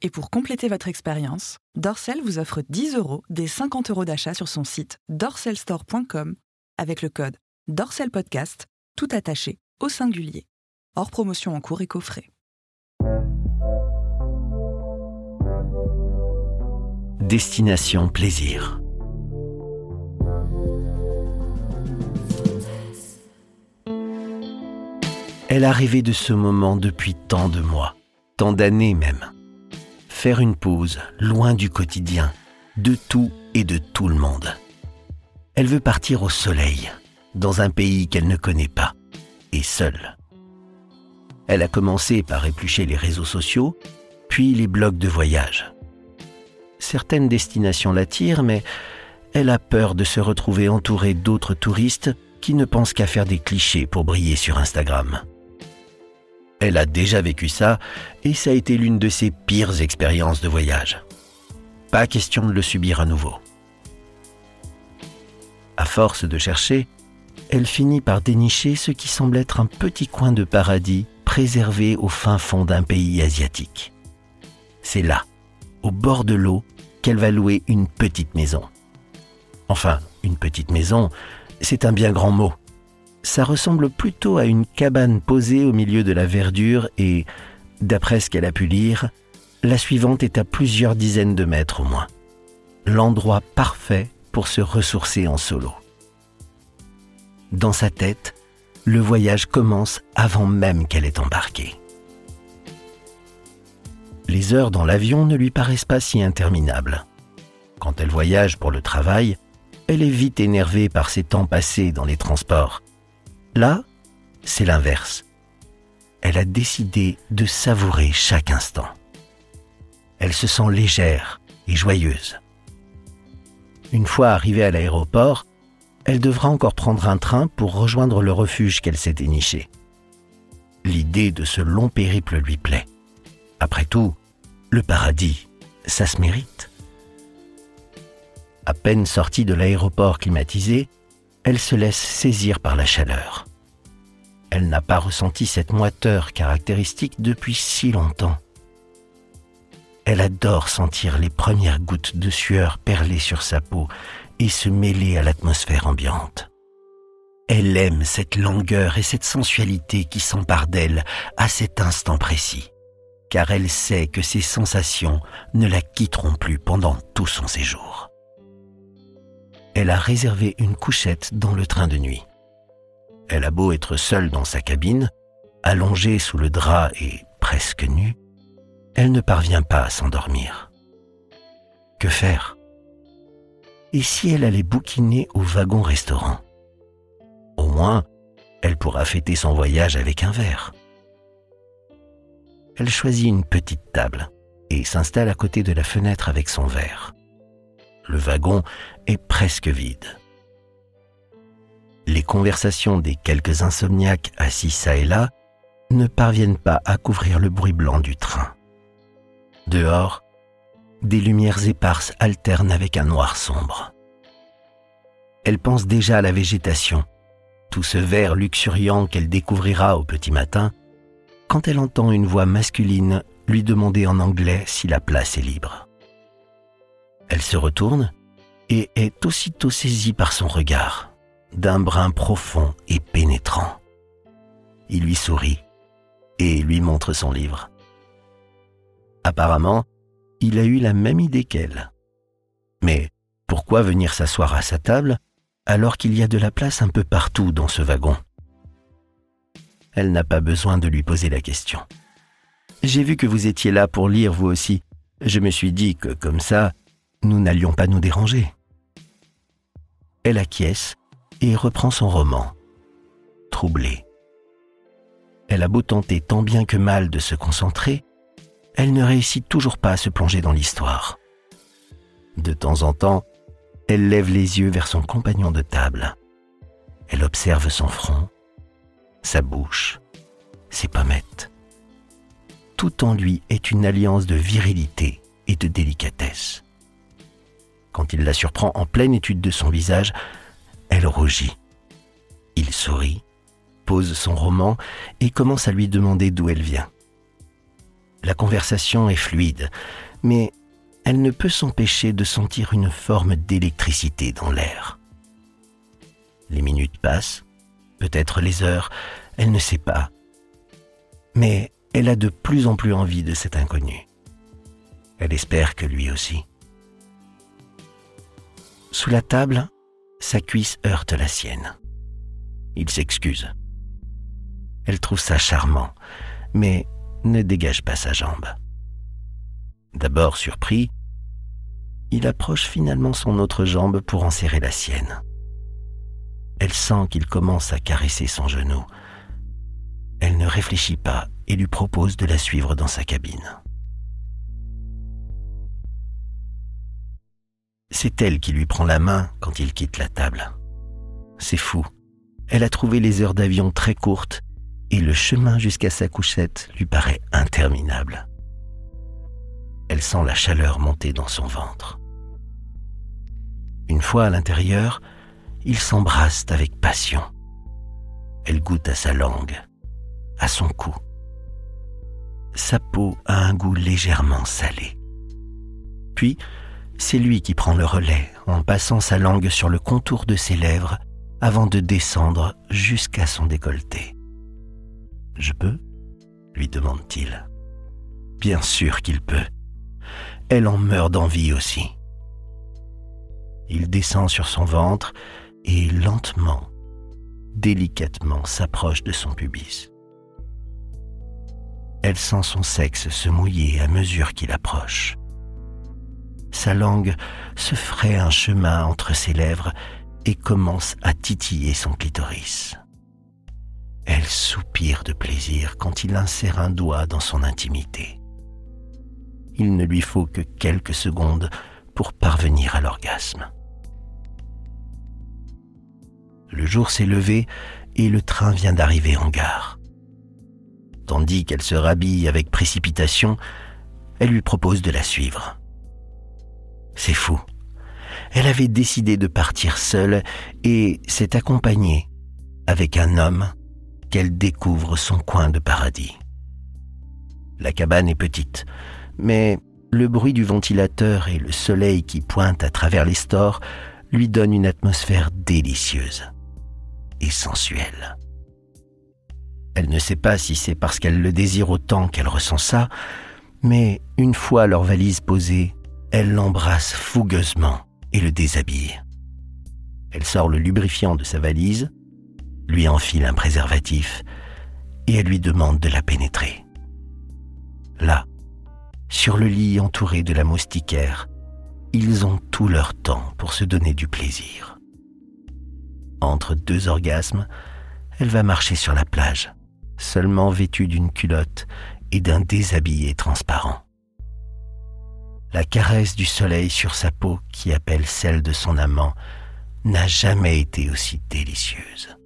Et pour compléter votre expérience, Dorsel vous offre 10 euros des 50 euros d'achat sur son site dorselstore.com avec le code DORSELPODCAST, tout attaché au singulier. Hors promotion en cours et coffret. Destination plaisir. Elle a rêvé de ce moment depuis tant de mois, tant d'années même faire une pause, loin du quotidien, de tout et de tout le monde. Elle veut partir au soleil, dans un pays qu'elle ne connaît pas, et seule. Elle a commencé par éplucher les réseaux sociaux, puis les blogs de voyage. Certaines destinations l'attirent, mais elle a peur de se retrouver entourée d'autres touristes qui ne pensent qu'à faire des clichés pour briller sur Instagram. Elle a déjà vécu ça et ça a été l'une de ses pires expériences de voyage. Pas question de le subir à nouveau. À force de chercher, elle finit par dénicher ce qui semble être un petit coin de paradis préservé au fin fond d'un pays asiatique. C'est là, au bord de l'eau, qu'elle va louer une petite maison. Enfin, une petite maison, c'est un bien grand mot ça ressemble plutôt à une cabane posée au milieu de la verdure et, d'après ce qu'elle a pu lire, la suivante est à plusieurs dizaines de mètres au moins. L'endroit parfait pour se ressourcer en solo. Dans sa tête, le voyage commence avant même qu'elle ait embarqué. Les heures dans l'avion ne lui paraissent pas si interminables. Quand elle voyage pour le travail, elle est vite énervée par ses temps passés dans les transports Là, c'est l'inverse. Elle a décidé de savourer chaque instant. Elle se sent légère et joyeuse. Une fois arrivée à l'aéroport, elle devra encore prendre un train pour rejoindre le refuge qu'elle s'est déniché. L'idée de ce long périple lui plaît. Après tout, le paradis, ça se mérite. À peine sortie de l'aéroport climatisé, elle se laisse saisir par la chaleur. Elle n'a pas ressenti cette moiteur caractéristique depuis si longtemps. Elle adore sentir les premières gouttes de sueur perler sur sa peau et se mêler à l'atmosphère ambiante. Elle aime cette langueur et cette sensualité qui s'empare d'elle à cet instant précis, car elle sait que ces sensations ne la quitteront plus pendant tout son séjour. Elle a réservé une couchette dans le train de nuit. Elle a beau être seule dans sa cabine, allongée sous le drap et presque nue, elle ne parvient pas à s'endormir. Que faire? Et si elle allait bouquiner au wagon-restaurant? Au moins, elle pourra fêter son voyage avec un verre. Elle choisit une petite table et s'installe à côté de la fenêtre avec son verre. Le wagon est presque vide les conversations des quelques insomniaques assis çà et là ne parviennent pas à couvrir le bruit blanc du train. Dehors, des lumières éparses alternent avec un noir sombre. Elle pense déjà à la végétation, tout ce vert luxuriant qu'elle découvrira au petit matin, quand elle entend une voix masculine lui demander en anglais si la place est libre. Elle se retourne et est aussitôt saisie par son regard d'un brin profond et pénétrant. Il lui sourit et lui montre son livre. Apparemment, il a eu la même idée qu'elle. Mais pourquoi venir s'asseoir à sa table alors qu'il y a de la place un peu partout dans ce wagon? Elle n'a pas besoin de lui poser la question. J'ai vu que vous étiez là pour lire vous aussi. Je me suis dit que comme ça, nous n'allions pas nous déranger. Elle acquiesce et reprend son roman, troublée. Elle a beau tenter tant bien que mal de se concentrer, elle ne réussit toujours pas à se plonger dans l'histoire. De temps en temps, elle lève les yeux vers son compagnon de table. Elle observe son front, sa bouche, ses pommettes. Tout en lui est une alliance de virilité et de délicatesse. Quand il la surprend en pleine étude de son visage, elle rougit. Il sourit, pose son roman et commence à lui demander d'où elle vient. La conversation est fluide, mais elle ne peut s'empêcher de sentir une forme d'électricité dans l'air. Les minutes passent, peut-être les heures, elle ne sait pas. Mais elle a de plus en plus envie de cet inconnu. Elle espère que lui aussi. Sous la table, sa cuisse heurte la sienne. Il s'excuse. Elle trouve ça charmant, mais ne dégage pas sa jambe. D'abord surpris, il approche finalement son autre jambe pour en serrer la sienne. Elle sent qu'il commence à caresser son genou. Elle ne réfléchit pas et lui propose de la suivre dans sa cabine. C'est elle qui lui prend la main quand il quitte la table. C'est fou. Elle a trouvé les heures d'avion très courtes et le chemin jusqu'à sa couchette lui paraît interminable. Elle sent la chaleur monter dans son ventre. Une fois à l'intérieur, ils s'embrassent avec passion. Elle goûte à sa langue, à son cou. Sa peau a un goût légèrement salé. Puis, c'est lui qui prend le relais en passant sa langue sur le contour de ses lèvres avant de descendre jusqu'à son décolleté. Je peux lui demande-t-il. Bien sûr qu'il peut. Elle en meurt d'envie aussi. Il descend sur son ventre et lentement, délicatement s'approche de son pubis. Elle sent son sexe se mouiller à mesure qu'il approche. Sa langue se fraie un chemin entre ses lèvres et commence à titiller son clitoris. Elle soupire de plaisir quand il insère un doigt dans son intimité. Il ne lui faut que quelques secondes pour parvenir à l'orgasme. Le jour s'est levé et le train vient d'arriver en gare. Tandis qu'elle se rhabille avec précipitation, elle lui propose de la suivre. C'est fou. Elle avait décidé de partir seule et s'est accompagnée avec un homme qu'elle découvre son coin de paradis. La cabane est petite, mais le bruit du ventilateur et le soleil qui pointe à travers les stores lui donnent une atmosphère délicieuse et sensuelle. Elle ne sait pas si c'est parce qu'elle le désire autant qu'elle ressent ça, mais une fois leur valise posée, elle l'embrasse fougueusement et le déshabille. Elle sort le lubrifiant de sa valise, lui enfile un préservatif et elle lui demande de la pénétrer. Là, sur le lit entouré de la moustiquaire, ils ont tout leur temps pour se donner du plaisir. Entre deux orgasmes, elle va marcher sur la plage, seulement vêtue d'une culotte et d'un déshabillé transparent. La caresse du soleil sur sa peau qui appelle celle de son amant n'a jamais été aussi délicieuse.